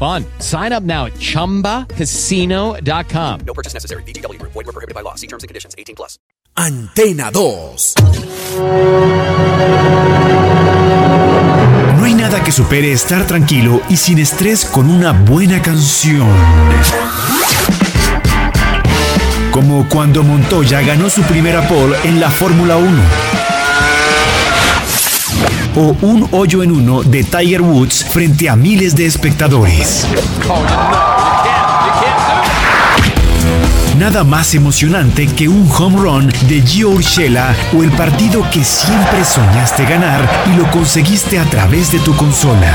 fun. Sign up now at chumbacasino.com. No purchase necessary. BGW. Void were prohibited by law. See terms and conditions. 18 plus. Antena 2. No hay nada que supere estar tranquilo y sin estrés con una buena canción. Como cuando Montoya ganó su primera pole en la Fórmula 1. O un hoyo en uno de Tiger Woods frente a miles de espectadores. Nada más emocionante que un home run de Gio Urshela o el partido que siempre soñaste ganar y lo conseguiste a través de tu consola.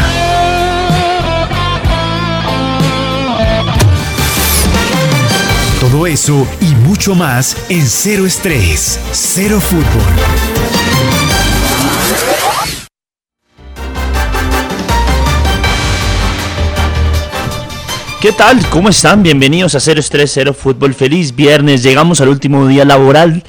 Todo eso y mucho más en Cero Estrés, Cero Fútbol. ¿Qué tal? ¿Cómo están? Bienvenidos a 030 Fútbol Feliz Viernes. Llegamos al último día laboral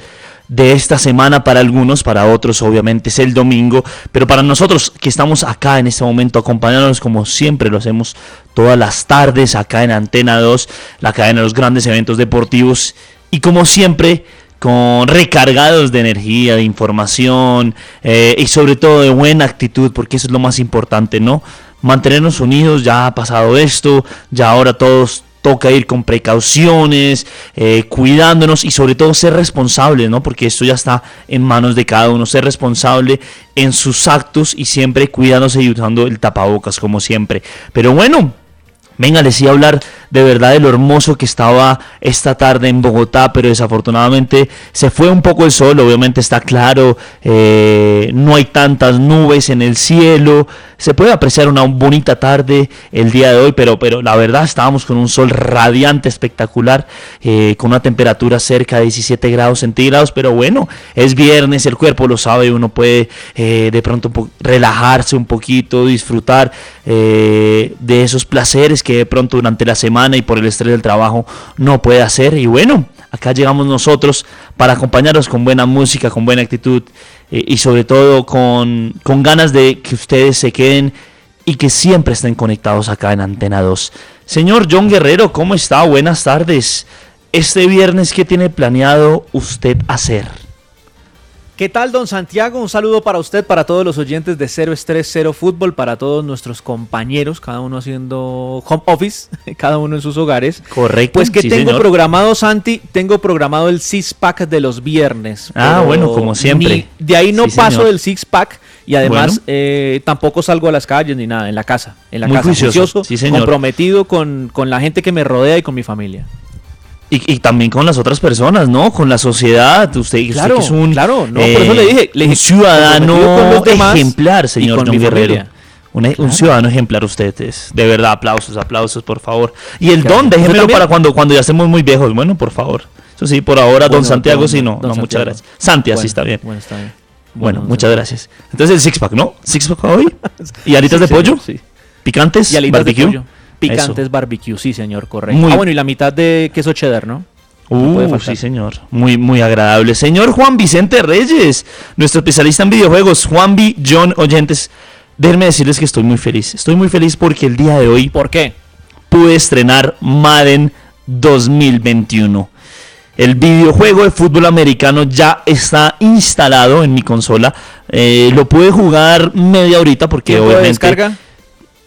de esta semana para algunos, para otros obviamente es el domingo, pero para nosotros que estamos acá en este momento acompañándonos como siempre lo hacemos todas las tardes acá en Antena 2, la cadena de los grandes eventos deportivos y como siempre con recargados de energía, de información eh, y sobre todo de buena actitud, porque eso es lo más importante, ¿no? Mantenernos unidos, ya ha pasado esto, ya ahora todos toca ir con precauciones, eh, cuidándonos y sobre todo ser responsables, ¿no? Porque esto ya está en manos de cada uno, ser responsable en sus actos y siempre cuidándose y usando el tapabocas como siempre. Pero bueno, venga, les iba a hablar de verdad de lo hermoso que estaba esta tarde en Bogotá, pero desafortunadamente se fue un poco el sol, obviamente está claro, eh, no hay tantas nubes en el cielo, se puede apreciar una bonita tarde el día de hoy, pero, pero la verdad estábamos con un sol radiante, espectacular, eh, con una temperatura cerca de 17 grados centígrados, pero bueno, es viernes, el cuerpo lo sabe, uno puede eh, de pronto relajarse un poquito, disfrutar de esos placeres que de pronto durante la semana y por el estrés del trabajo no puede hacer. Y bueno, acá llegamos nosotros para acompañarlos con buena música, con buena actitud eh, y sobre todo con, con ganas de que ustedes se queden y que siempre estén conectados acá en Antena 2. Señor John Guerrero, ¿cómo está? Buenas tardes. Este viernes, ¿qué tiene planeado usted hacer? ¿Qué tal, don Santiago? Un saludo para usted, para todos los oyentes de Cero Estrés, Cero Fútbol, para todos nuestros compañeros, cada uno haciendo home office, cada uno en sus hogares. Correcto. Pues que tengo programado, Santi, tengo programado el six pack de los viernes. Ah, bueno, como siempre. de ahí no paso del six pack y además eh, tampoco salgo a las calles ni nada, en la casa. En la Muy casa, juicioso, sí, señor. comprometido con, con la gente que me rodea y con mi familia. Y, también con las otras personas, ¿no? Con la sociedad. Usted, claro, que es un, claro, no, por eso le dije, le un ciudadano ejemplar, señor John Guerrero. Un, ciudadano ejemplar usted es. De verdad, aplausos, aplausos, por favor. Y el don, déjemelo para cuando, cuando ya estemos muy viejos. Bueno, por favor. Eso sí, por ahora, don Santiago, sí, no, no muchas gracias. Santi, así está bien. Bueno, está bien. Bueno, muchas gracias. Entonces el six pack, ¿no? Six pack hoy. ¿Y alitas de pollo? Sí. ¿Picantes? Y alitas barbecue? de pollo. Picantes barbecue, sí, señor, correcto. ah, bueno, y la mitad de queso cheddar, ¿no? Uh, sí, señor. Muy, muy agradable. Señor Juan Vicente Reyes, nuestro especialista en videojuegos. Juan B. John Oyentes. Déjenme decirles que estoy muy feliz. Estoy muy feliz porque el día de hoy. ¿Por qué? Pude estrenar Madden 2021. El videojuego de fútbol americano ya está instalado en mi consola. Eh, lo pude jugar media horita porque obviamente. descarga?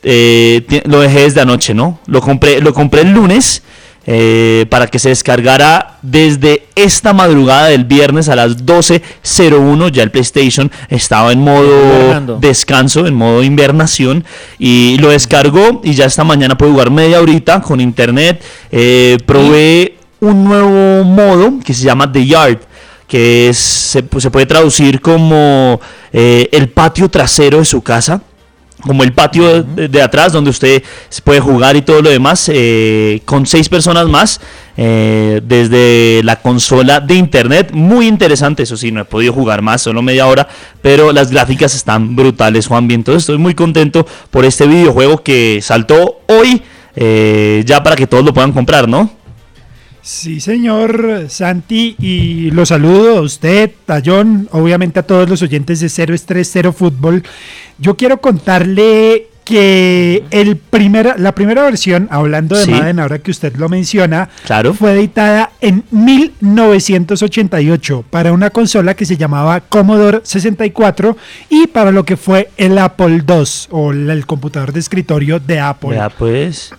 Eh, lo dejé desde anoche, ¿no? Lo compré, lo compré el lunes eh, para que se descargara desde esta madrugada del viernes a las 12.01. Ya el PlayStation estaba en modo descanso, en modo invernación, y lo descargó y ya esta mañana puede jugar media horita con internet. Eh, probé un nuevo modo que se llama The Yard que es, se, pues, se puede traducir como eh, el patio trasero de su casa, como el patio de, de atrás donde usted se puede jugar y todo lo demás, eh, con seis personas más eh, desde la consola de internet. Muy interesante, eso sí, no he podido jugar más, solo media hora, pero las gráficas están brutales, Juan. Bien, entonces estoy muy contento por este videojuego que saltó hoy, eh, ya para que todos lo puedan comprar, ¿no? Sí, señor Santi, y lo saludo a usted, a John, obviamente a todos los oyentes de 0 Estrés 0 Fútbol. Yo quiero contarle que el primera, la primera versión, hablando de Sí. Madden, ahora que usted lo menciona, Claro. fue editada en 1988 para una consola que se llamaba Commodore 64 y para lo que fue el Apple II o el computador de escritorio de Apple. Ya pues,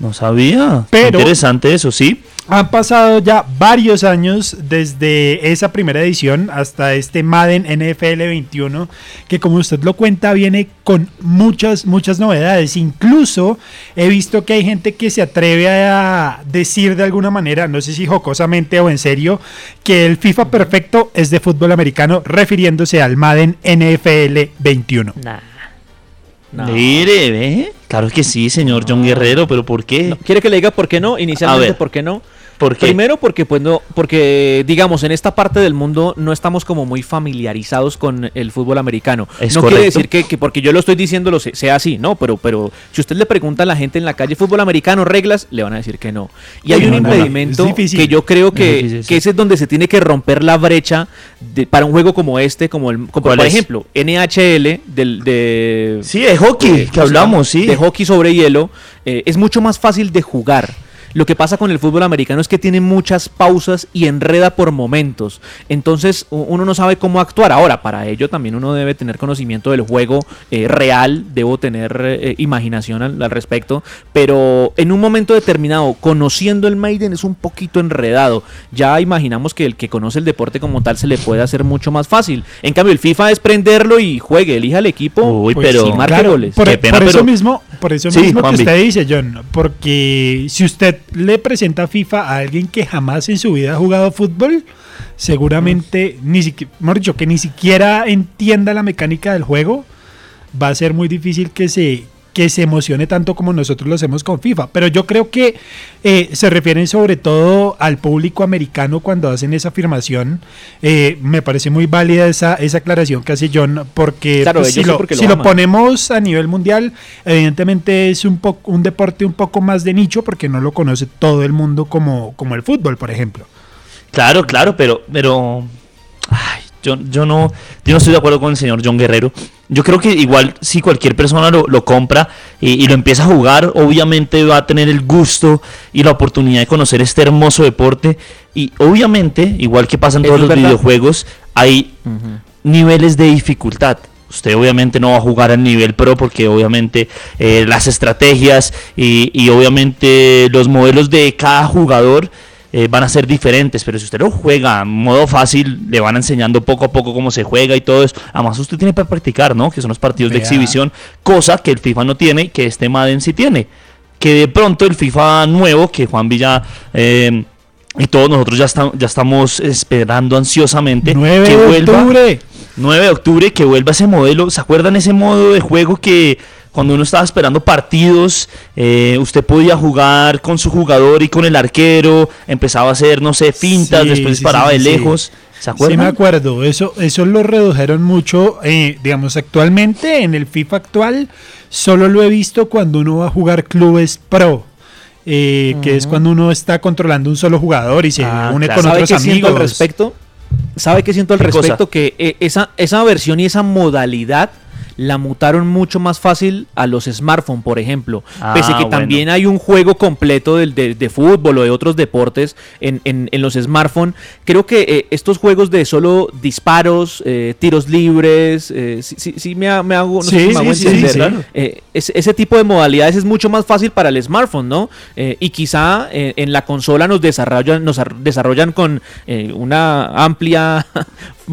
no sabía. Pero- Interesante eso, sí. Han pasado ya varios años desde esa primera edición hasta este Madden NFL 21, que como usted lo cuenta viene con muchas, muchas novedades. Incluso he visto que hay gente que se atreve a decir de alguna manera, no sé si jocosamente o en serio, que el FIFA perfecto es de fútbol americano, refiriéndose al Madden NFL 21. Nah. No. Mire, ve. Claro que sí, señor John Guerrero, pero ¿por qué? No, ¿Quiere que le diga por qué no? Inicialmente, ver. ¿por qué no? ¿Por qué? Primero porque pues no, porque digamos en esta parte del mundo no estamos como muy familiarizados con el fútbol americano. Es no quiere decir que, que porque yo lo estoy diciendo lo se- sea así, no, pero pero si usted le pregunta a la gente en la calle fútbol americano reglas, le van a decir que no. Y hay No, un no, impedimento que yo creo Es que, difícil, sí. que ese es donde se tiene que romper la brecha de- para un juego como este, como el como ¿Cuál por es? ejemplo NHL del de Sí, de hockey, eh, que ¿cómo se hablamos, sí. De hockey sobre hielo, eh, es mucho más fácil de jugar. Lo que pasa con el fútbol americano es que tiene muchas pausas y enreda por momentos. Entonces uno no sabe cómo actuar. Ahora, para ello también uno debe tener conocimiento del juego eh, real, debo tener eh, imaginación al, al respecto. Pero en un momento determinado, conociendo el Maiden es un poquito enredado. Ya imaginamos que el que conoce el deporte como tal se le puede hacer mucho más fácil. En cambio, el FIFA es prenderlo y juegue, elija el equipo Uy, Pues pero y marque Claro, goles. Por, Qué pena, por eso pero- mismo, por eso Sí, mismo que usted dice, John, porque si usted le presenta FIFA a alguien que jamás en su vida ha jugado fútbol, seguramente ni siquiera, mejor dicho, que ni siquiera entienda la mecánica del juego, va a ser muy difícil que se que se emocione tanto como nosotros lo hacemos con FIFA. Pero yo creo que eh, se refieren sobre todo al público americano cuando hacen esa afirmación. Eh, me parece muy válida esa, esa aclaración que hace John, porque Claro, pues, si, lo, porque lo si lo aman. ponemos a nivel mundial, evidentemente es un, po- un deporte un poco más de nicho porque no lo conoce todo el mundo como, como el fútbol, por ejemplo. Claro, claro, pero, pero, ay, yo, yo no, yo no estoy de acuerdo con el señor John Guerrero. Yo creo que igual si cualquier persona lo, lo compra y, y lo empieza a jugar, obviamente va a tener el gusto y la oportunidad de conocer este hermoso deporte. Y obviamente, igual que pasa en Eso todos los verdad. videojuegos, hay niveles de dificultad. Usted obviamente no va a jugar al nivel pro porque obviamente eh, las estrategias y, y obviamente los modelos de cada jugador eh, van a ser diferentes, pero si usted lo juega en modo fácil, le van enseñando poco a poco cómo se juega y todo eso. Además usted tiene para practicar, ¿no? Que son los partidos de exhibición, cosa que el FIFA no tiene y que este Madden sí tiene. Que de pronto el FIFA nuevo, que Juan Villa... eh, y todos nosotros ya, estamos ya estamos esperando ansiosamente 9 que de vuelva. octubre. 9 de octubre que vuelva ese modelo. ¿Se acuerdan ese modo de juego que cuando uno estaba esperando partidos, eh, usted podía jugar con su jugador y con el arquero, empezaba a hacer, no sé, fintas, Sí, después sí, disparaba sí, de sí, sí. lejos? ¿Se Sí, acuerdan? me acuerdo. Eso, eso lo redujeron mucho. eh, digamos, actualmente en el FIFA actual solo lo he visto cuando uno va a jugar clubes pro. eh, Que es cuando uno está controlando un solo jugador y se Ah, une claro. con ¿Sabe otros qué siento al amigos. respecto? ¿Sabe qué siento al ¿Qué cosa? respecto? Que eh, esa, esa versión y esa modalidad la mutaron mucho más fácil a los smartphones, por ejemplo. Ah, Pese que bueno. también hay un juego completo de, de fútbol o de otros deportes en, en- en los smartphones. Creo que eh, estos juegos de solo disparos, eh, tiros libres, eh, sí, sí- sí me, ha- me hago, no sé Sí, si me hago sí, entender. sí. claro. Eh, ese, tipo de modalidades es mucho más fácil para el smartphone, ¿no? Y quizá en la consola nos desarrollan, nos ar- desarrollan con una amplia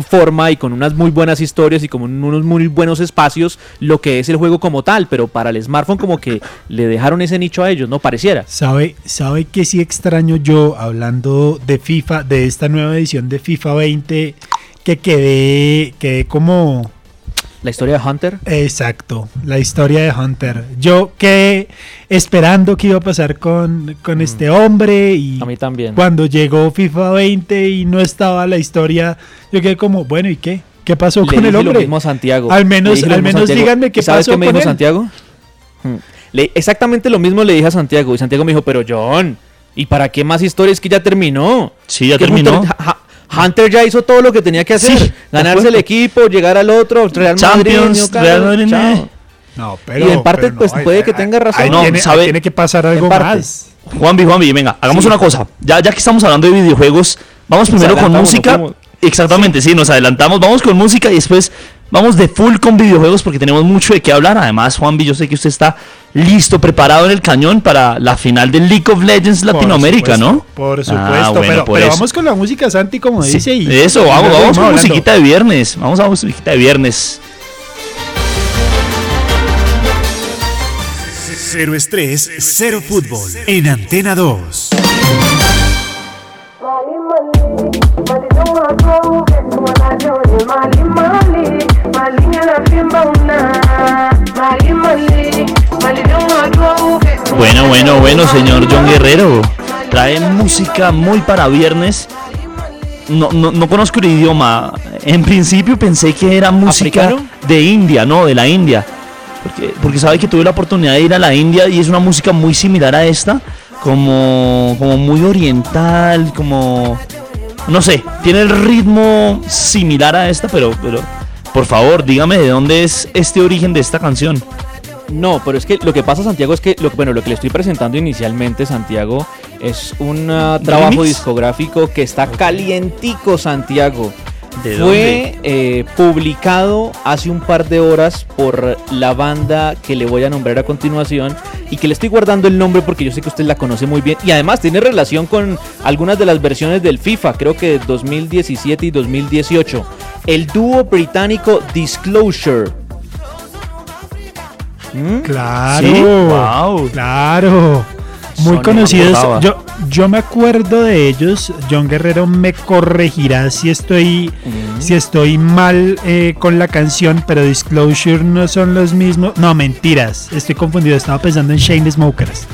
forma y con unas muy buenas historias y con unos muy buenos espacios lo que es el juego como tal, pero para el smartphone como que le dejaron ese nicho a ellos, ¿no? Pareciera. ¿Sabe, ¿Sabe que sí extraño yo hablando de FIFA, de esta nueva edición de FIFA 20, que quedé, quedé como... La historia de Hunter. Exacto, la historia de Hunter. Yo quedé esperando qué iba a pasar con, con este hombre y Mm. A mí también. cuando llegó FIFA 20 y no estaba la historia, yo quedé como, bueno, ¿y qué? ¿Qué pasó Le con el dije hombre? lo mismo a Santiago. Al menos- al menos Santiago. díganme qué ¿Y ¿Sabes pasó qué me con dijo él? Santiago? Hmm. Le- exactamente lo mismo le dije a Santiago. Y Santiago me dijo, pero John, ¿y para qué más historias que ya terminó? Sí, ya Que terminó. Hunter, ha- Hunter ya hizo todo lo que tenía que hacer. Sí, Ganarse el equipo, llegar al otro, Real Madrid, Champions, Newcastle, Real Madrid, chao. No, Y en parte, pues, puede que tenga razón. Ahí No, tiene, ahí sabe- tiene que pasar algo más. Juanvi, Juanvi, venga, hagamos una cosa. Ya, ya que estamos hablando de videojuegos, vamos primero con música. Exactamente, sí. nos adelantamos. Vamos con música y después vamos de full con videojuegos porque tenemos mucho de qué hablar. Además, Juanvi, yo sé que usted está listo, preparado en el cañón para la final del League of Legends Por Latinoamérica, supuesto, ¿no? Por Ah, supuesto, bueno, pero, por pero eso. vamos con la música, Santi, como Sí, dice. Y, Eso, y vamos, luego vamos con hablando. musiquita de viernes. Vamos a musiquita de viernes. Cero estrés, cero fútbol. En Antena 2. Bueno, bueno, bueno, señor John Guerrero. Trae música muy para viernes. No, no, no conozco el idioma. En principio pensé que era música ¿Africano? de India, no, de la India. Porque, porque sabe que tuve la oportunidad de ir a la India y es una música muy similar a esta. Como, como muy oriental, como... No sé, tiene el ritmo similar a esta, pero, pero por favor, dígame de dónde es este origen de esta canción. No, pero es que lo que pasa, Santiago, es que lo, bueno, lo que le estoy presentando inicialmente, Santiago, es un ah, trabajo ¿Remix? discográfico que está calientico, Santiago. ¿De Fue eh, publicado hace un par de horas por la banda que le voy a nombrar a continuación y que le estoy guardando el nombre porque yo sé que usted la conoce muy bien y además tiene relación con algunas de las versiones del FIFA, creo que 2017 y 2018. El dúo británico Disclosure. ¿Mm? Claro. Sí, wow. Claro. Muy Sony, conocidos. Yo, yo me acuerdo de ellos. John Guerrero me corregirá si estoy, si estoy mal eh, con la canción, pero Disclosure no son los mismos. No, mentiras. Estoy confundido. Estaba pensando en Shane Smokers.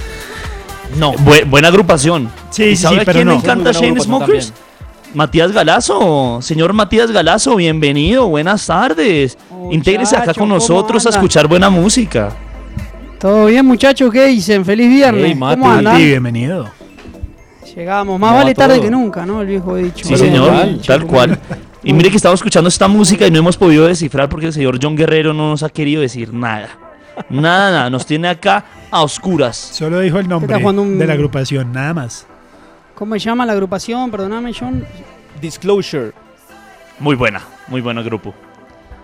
No, Bu- buena agrupación. Sí, ¿Y sí, sabe sí, a pero quién no. le encanta Shane Smokers? también. Matías Galazo, señor Matías Galazo, bienvenido, buenas tardes. Intégrese acá con Muchacho, ¿cómo nosotros a escuchar buena música. ¿Todo bien, muchachos? ¿Qué dicen? ¡Feliz viernes! Hey, Mati. ¿Cómo andan? Sí, bienvenido. Llegamos. Más ¿Cómo vale va tarde todo? que nunca, ¿no? El viejo dicho. Sí, señor, tal cual. Y mire que estamos escuchando esta música y no hemos podido descifrar porque el señor John Guerrero no nos ha querido decir nada. Nada, nada, nos tiene acá a oscuras. Solo dijo el nombre un- de la agrupación, nada más. ¿Cómo se llama la agrupación? Perdóname, John. Disclosure. Muy buena, muy buen grupo.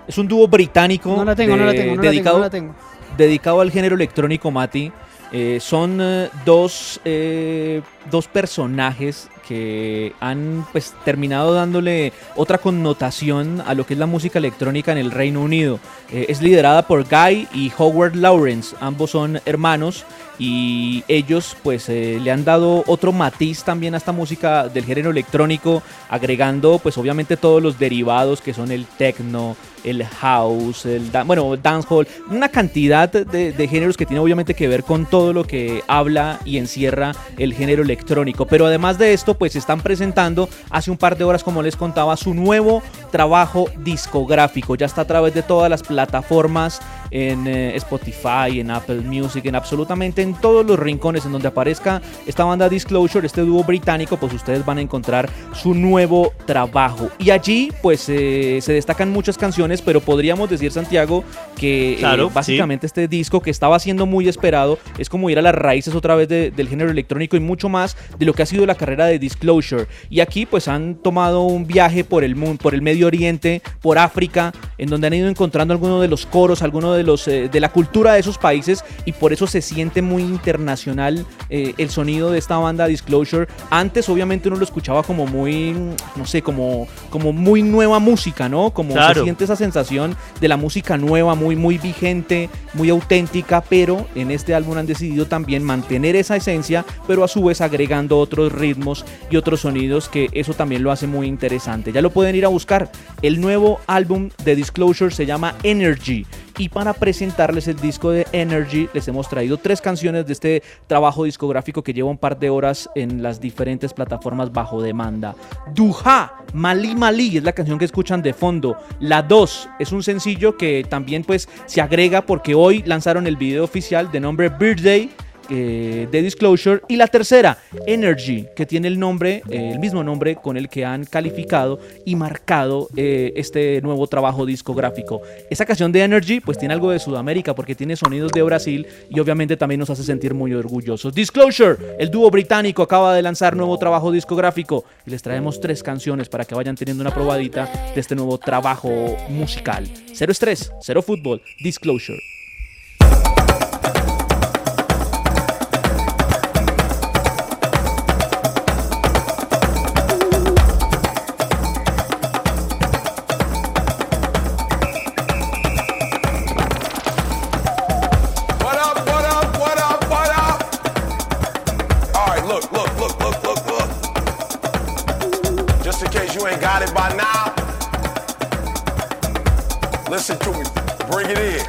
Es un dúo británico. No la tengo, no la tengo, no la tengo, dedicado, no la tengo. dedicado al género electrónico, Mati. Eh, son eh, dos, eh, dos personajes que han pues, terminado dándole otra connotación a lo que es la música electrónica en el Reino Unido. Eh, es liderada por Guy y Howard Lawrence, ambos son hermanos y ellos pues eh, le han dado otro matiz también a esta música del género electrónico, agregando pues obviamente todos los derivados que son el techno, el house, el bueno, dancehall, una cantidad de, de géneros que tiene obviamente que ver con todo lo que habla y encierra el género electrónico. Pero además de esto, pues están presentando hace un par de horas, como les contaba, su nuevo trabajo discográfico. Ya está a través de todas las plataformas, en eh, Spotify, en Apple Music, en absolutamente en todos los rincones en donde aparezca esta banda Disclosure, este dúo británico, pues ustedes van a encontrar su nuevo trabajo. Y allí pues eh, se destacan muchas canciones, pero podríamos decir, Santiago, que eh, Claro, básicamente este disco que estaba siendo muy esperado es como ir a las raíces otra vez de- del género electrónico y mucho más de lo que ha sido la carrera de Disclosure. Y aquí pues han tomado un viaje por el mundo, por el Medio Oriente, por África, en donde han ido encontrando algunos de los coros, algunos de los eh, de la cultura de esos países y por eso se siente muy internacional eh, el sonido de esta banda Disclosure. Antes obviamente uno lo escuchaba como muy, no sé, como, como muy nueva música, ¿no? Como se Claro. siente esa sensación de la música nueva, muy, muy vigente, muy auténtica, pero en este álbum han decidido también mantener esa esencia, pero a su vez agregando otros ritmos y otros sonidos que eso también lo hace muy interesante. Ya lo pueden ir a buscar. El nuevo álbum de Disclosure se llama Energy. Y para presentarles el disco de Energy, les hemos traído tres canciones de este trabajo discográfico que lleva un par de horas en las diferentes plataformas bajo demanda. Duha, Mali Mali es la canción que escuchan de fondo. La 2 es un sencillo que también pues se agrega porque hoy lanzaron el video oficial de nombre Birthday eh, de Disclosure. Y la tercera, Energy, que tiene el nombre, eh, el mismo nombre con el que han calificado y marcado eh, este nuevo trabajo discográfico. Esa canción de Energy, pues tiene algo de Sudamérica, porque tiene sonidos de Brasil y obviamente también nos hace sentir muy orgullosos. Disclosure, el dúo británico, acaba de lanzar nuevo trabajo discográfico y les traemos tres canciones para que vayan teniendo una probadita de este nuevo trabajo musical. Cero estrés, cero fútbol, Disclosure. In case you ain't got it by now, listen to me. Bring it in.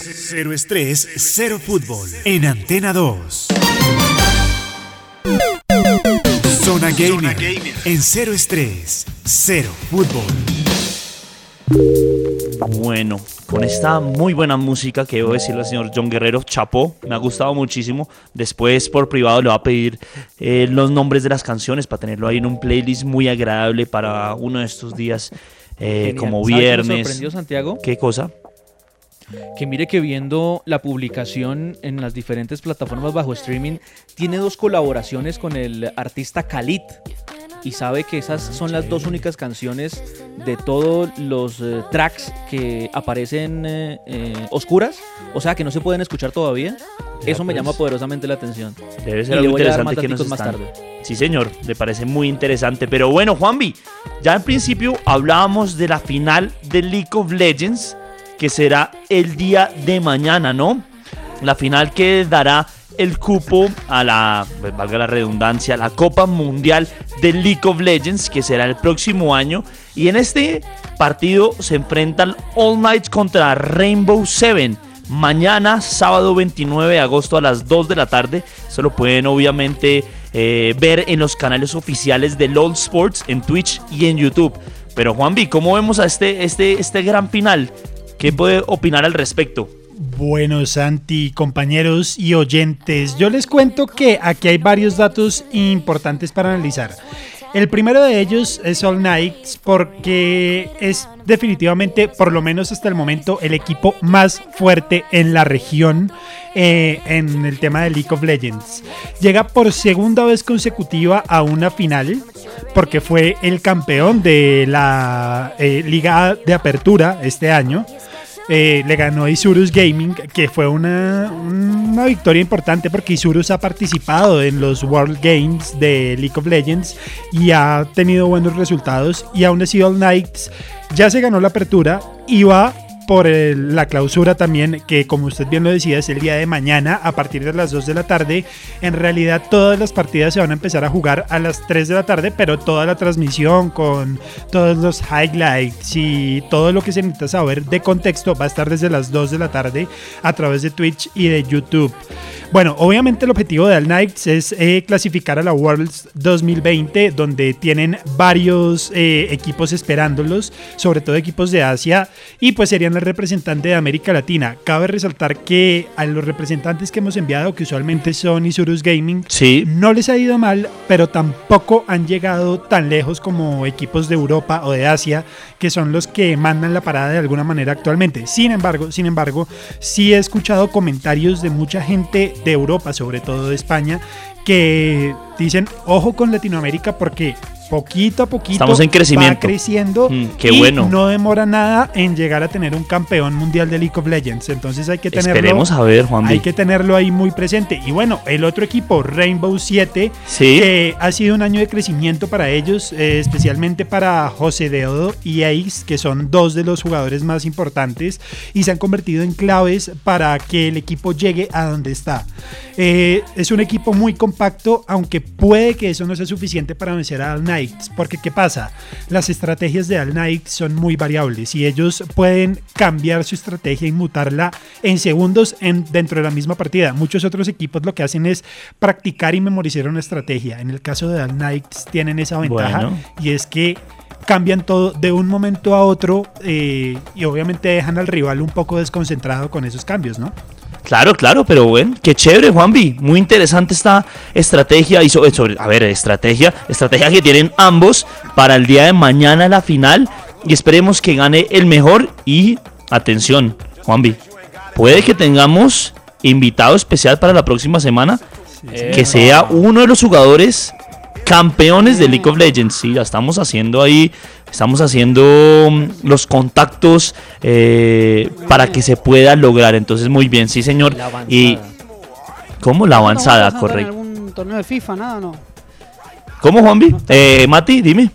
Cero estrés, cero fútbol. En Antena 2. Zona Gamer. En cero estrés, cero fútbol. Bueno, con esta muy buena música que debo decirle al señor John Guerrero, chapó, me ha gustado muchísimo. Después por privado le voy a pedir eh, los nombres de las canciones para tenerlo ahí en un playlist muy agradable para uno de estos días eh, como ¿Sabes me viernes. sorprendió, Santiago? ¿Qué cosa? Que mire que viendo la publicación en las diferentes plataformas bajo streaming, tiene dos colaboraciones con el artista Khalid. Y sabe que esas son las dos únicas canciones de todos los eh, tracks que aparecen eh, eh, oscuras, o sea que no se pueden escuchar todavía. Eso me pues. llama poderosamente la atención. Debe Y ser le algo voy a dar interesante más que nos más tarde. Sí, señor, me parece muy interesante. Pero bueno, Juanvi, ya en principio hablábamos de la final de League of Legends, que será el día de mañana, ¿no? La final que dará el cupo a la, pues, valga la redundancia, la Copa Mundial de League of Legends, que será el próximo año. Y en este partido se enfrentan All Might contra Rainbow Seven. Mañana, sábado 29 de agosto a las 2 de la tarde. Se lo pueden obviamente eh, ver en los canales oficiales de LOL Sports, en Twitch y en YouTube. Pero Juanvi, ¿cómo vemos a este, este, este gran final? ¿Qué puede opinar al respecto? Bueno, Santi, compañeros y oyentes, yo les cuento que aquí hay varios datos importantes para analizar. El primero de ellos es All Knights porque es definitivamente, por lo menos hasta el momento, el equipo más fuerte en la región eh, en el tema de League of Legends. Llega por segunda vez consecutiva a una final porque fue el campeón de la eh, Liga de Apertura este año. Eh, le ganó Isurus Gaming, que fue una, una victoria importante porque Isurus ha participado en los World Games de League of Legends y ha tenido buenos resultados. Y aún así, All Knights ya se ganó la apertura y va por el- la clausura también, que como usted bien lo decía, es el día de mañana a partir de las 2 de la tarde. En realidad todas las partidas se van a empezar a jugar a las 3 de la tarde, pero toda la transmisión con todos los highlights y todo lo que se necesita saber de contexto va a estar desde las 2 de la tarde a través de Twitch y de YouTube. Bueno, obviamente el objetivo de All Knights es eh, clasificar a la Worlds 2020, donde tienen varios eh, equipos esperándolos, sobre todo equipos de Asia, y pues serían el representante de América Latina. Cabe resaltar que a los representantes que hemos enviado, que usualmente son Isurus Gaming, Sí. no les ha ido mal, pero tampoco han llegado tan lejos como equipos de Europa o de Asia, que son los que mandan la parada de alguna manera actualmente. Sin embargo, sin embargo, sí he escuchado comentarios de mucha gente de Europa, sobre todo de España, que dicen, ojo con Latinoamérica porque poquito a poquito Estamos en crecimiento. va creciendo Mm, qué y bueno. no demora nada en llegar a tener un campeón mundial de League of Legends. Entonces hay que tenerlo Esperemos a ver, Juan hay B. que tenerlo ahí muy presente. Y bueno, el otro equipo, Rainbow 7, Sí. que ha sido un año de crecimiento para ellos, eh, especialmente para José Deodo y Ace, que son dos de los jugadores más importantes y se han convertido en claves para que el equipo llegue a donde está. Eh, es un equipo muy compacto, aunque puede que eso no sea suficiente para vencer a All Porque, ¿qué pasa? Las estrategias de All Knights son muy variables y ellos pueden cambiar su estrategia y mutarla en segundos en, dentro de la misma partida. Muchos otros equipos lo que hacen es practicar y memorizar una estrategia. En el caso de All Knights tienen esa ventaja Bueno. y es que cambian todo de un momento a otro eh, y obviamente dejan al rival un poco desconcentrado con esos cambios, ¿no? Claro, claro, pero bueno, qué chévere, Juanvi. Muy interesante esta estrategia y sobre, sobre- a ver, estrategia, estrategia que tienen ambos para el día de mañana la final y esperemos que gane el mejor y atención, Juanvi. Puede que tengamos invitado especial para la próxima semana que sea uno de los jugadores campeones de League of Legends. Sí, ya estamos haciendo ahí, estamos haciendo mm, los contactos eh, para que se pueda lograr. Entonces, muy bien, sí, señor. Y ¿cómo la avanzada? ¿No vas a estar en Correcto. algún torneo de FIFA, nada, no? ¿Cómo, Juanvi? Eh, Mati, dime.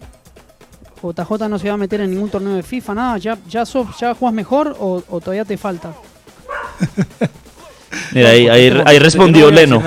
JJ no se va a meter en ningún torneo de FIFA, nada. ¿Ya, ya, sos, ya jugás mejor o, o todavía te falta? Mira, ahí, ahí- ahí respondió Leno.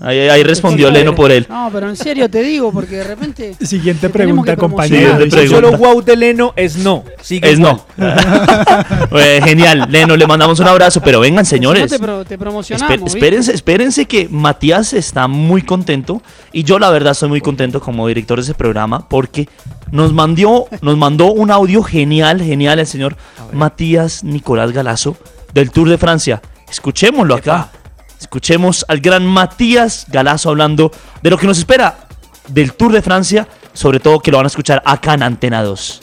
Ahí, ahí respondió Leno por él. No, pero en serio te digo, porque de repente. Siguiente pregunta, compañero. Solo wow de Leno es no. Sigue Es igual. no. Eh, genial, Leno, le mandamos un abrazo, pero vengan, señores. Si no te, pro- te promocionamos. Esper- ¿viste? espérense, espérense que Matías está muy contento y yo la verdad estoy muy contento como director de ese programa porque nos mandó, nos mandó un audio genial, genial el señor Matías Nicolás Galazo del Tour de Francia. Escuchémoslo acá. Escuchemos al gran Matías Galazo hablando de lo que nos espera del Tour de Francia, sobre todo que lo van a escuchar acá en Antena 2.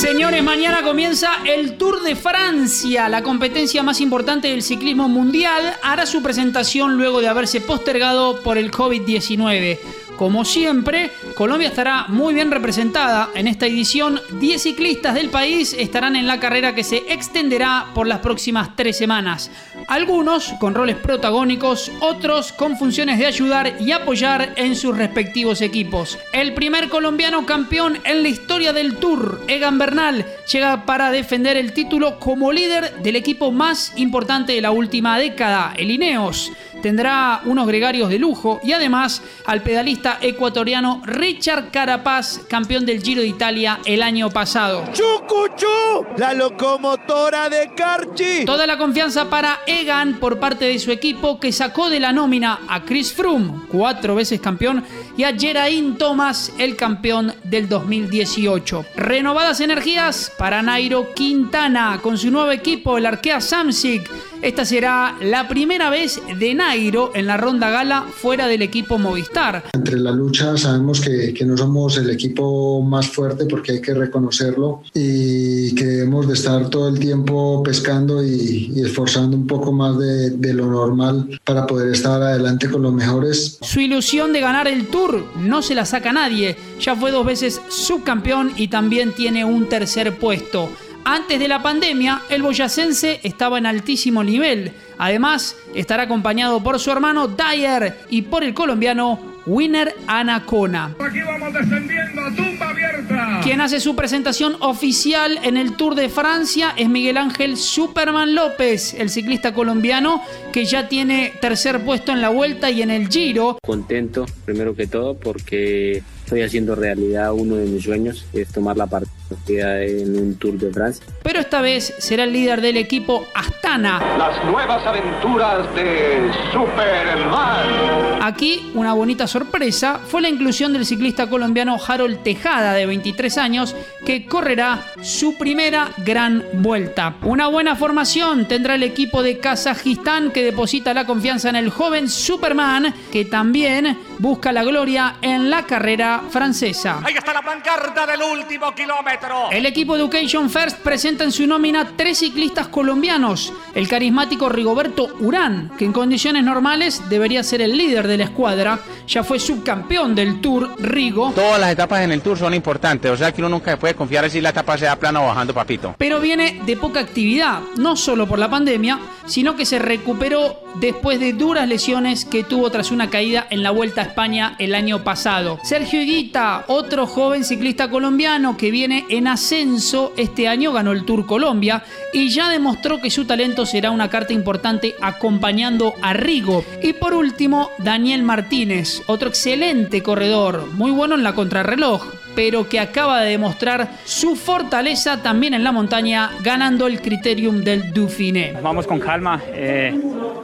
Señores, mañana comienza el Tour de Francia, la competencia más importante del ciclismo mundial. Hará su presentación luego de haberse postergado por el COVID-19. Como siempre, Colombia estará muy bien representada en esta edición. 10 ciclistas del país estarán en la carrera que se extenderá por las próximas tres semanas. Algunos con roles protagónicos, otros con funciones de ayudar y apoyar en sus respectivos equipos. El primer colombiano campeón en la historia del Tour, Egan Bernal, llega para defender el título como líder del equipo más importante de la última década, el Ineos. Tendrá unos gregarios de lujo y además al pedalista ecuatoriano Richard Carapaz, campeón del Giro de Italia el año pasado. ¡Chucuchú! La locomotora de Carchi. Toda la confianza para Egan por parte de su equipo que sacó de la nómina a Chris Froome, cuatro veces campeón, y a Geraint Thomas, el campeón del 2018. Renovadas energías para Nairo Quintana con su nuevo equipo, el Arkea Samsic. Esta será la primera vez de Nairo en la ronda gala fuera del equipo Movistar. Entre la lucha sabemos que, que no somos el equipo más fuerte porque hay que reconocerlo y que debemos de estar todo el tiempo pescando y, y esforzando un poco más de, de lo normal para poder estar adelante con los mejores. Su ilusión de ganar el Tour no se la saca nadie. Ya fue dos veces subcampeón y también tiene un tercer puesto. Antes de la pandemia, el boyacense estaba en altísimo nivel. Además, estará acompañado por su hermano Dyer y por el colombiano Winner Anacona. Aquí vamos descendiendo, tumba abierta. Quien hace su presentación oficial en el Tour de Francia es Miguel Ángel Superman López, el ciclista colombiano que ya tiene tercer puesto en la vuelta y en el Giro. Contento, primero que todo, porque estoy haciendo realidad uno de mis sueños, es tomar la partida en un Tour de Francia. Pero esta vez será el líder del equipo Astana. Las nuevas aventuras de Superman. Aquí una bonita sorpresa fue la inclusión del ciclista colombiano Harold Tejada de 23 años que correrá su primera gran vuelta. Una buena formación tendrá el equipo de Kazajistán que deposita la confianza en el joven Superman que también busca la gloria en la carrera francesa. Ahí está la pancarta del último kilómetro. El equipo Education First presenta en su nómina tres ciclistas colombianos. El carismático Rigoberto Urán, que en condiciones normales debería ser el líder de la escuadra, ya fue subcampeón del Tour Rigo. Todas las etapas en el Tour son importantes, o sea que uno nunca puede confiar si la etapa sea plana o bajando papito. Pero viene de poca actividad, no solo por la pandemia, sino que se recuperó después de duras lesiones que tuvo tras una caída en la Vuelta a España el año pasado. Sergio Higuita, otro joven ciclista colombiano que viene en ascenso, este año ganó el Tour Colombia y ya demostró que su talento será una carta importante acompañando a Rigo. Y por último, Daniel Martínez, otro excelente corredor, muy bueno en la contrarreloj pero que acaba de demostrar su fortaleza también en la montaña, ganando el criterium del Dauphiné. Vamos con calma, eh,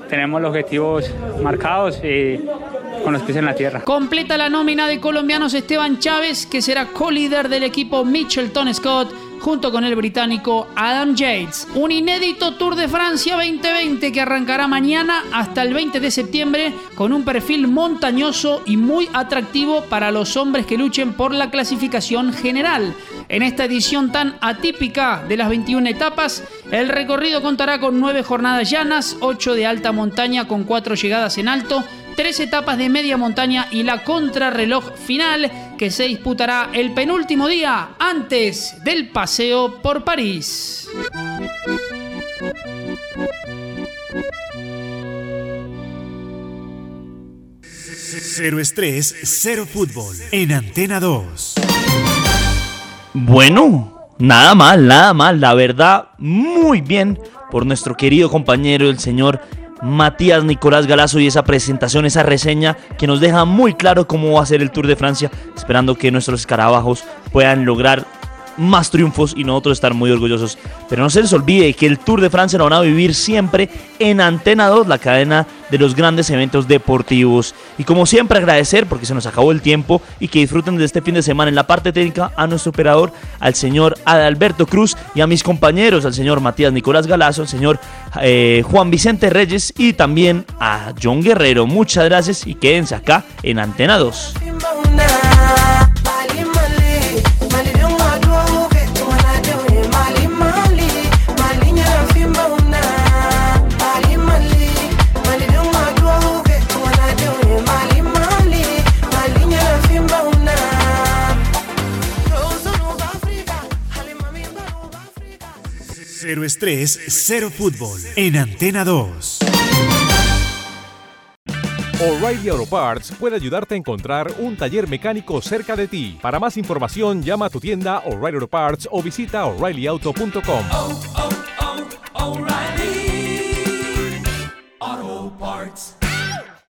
tenemos los objetivos marcados y con los pies en la tierra. Completa la nómina de colombianos Esteban Chávez, que será co-líder del equipo Mitchelton Scott, junto con el británico Adam Yates. Un inédito Tour de Francia 2020 que arrancará mañana hasta el 20 de septiembre con un perfil montañoso y muy atractivo para los hombres que luchen por la clasificación general. En esta edición tan atípica de las 21 etapas, el recorrido contará con 9 jornadas llanas, 8 de alta montaña con 4 llegadas en alto, tres etapas de media montaña y la contrarreloj final que se disputará el penúltimo día antes del paseo por París. Cero estrés, cero fútbol. En Antena 2. Bueno, nada mal, nada mal. La verdad, muy bien por nuestro querido compañero, el señor Matías Nicolás Galazo y esa presentación, esa reseña que nos deja muy claro cómo va a ser el Tour de Francia, esperando que nuestros escarabajos puedan lograr más triunfos y nosotros estar muy orgullosos. Pero no se les olvide que el Tour de Francia lo van a vivir siempre en Antena 2, la cadena de los grandes eventos deportivos. Y como siempre agradecer porque se nos acabó el tiempo y que disfruten de este fin de semana en la parte técnica a nuestro operador, al señor Adalberto Cruz y a mis compañeros, al señor Matías Nicolás Galazo, al señor eh, Juan Vicente Reyes y también a John Guerrero. Muchas gracias y quédense acá en Antena 2. Cero estrés, cero fútbol. En Antena 2. O'Reilly Auto Parts puede ayudarte a encontrar un taller mecánico cerca de ti. Para más información, llama a tu tienda O'Reilly Auto Parts o visita oreillyauto.com.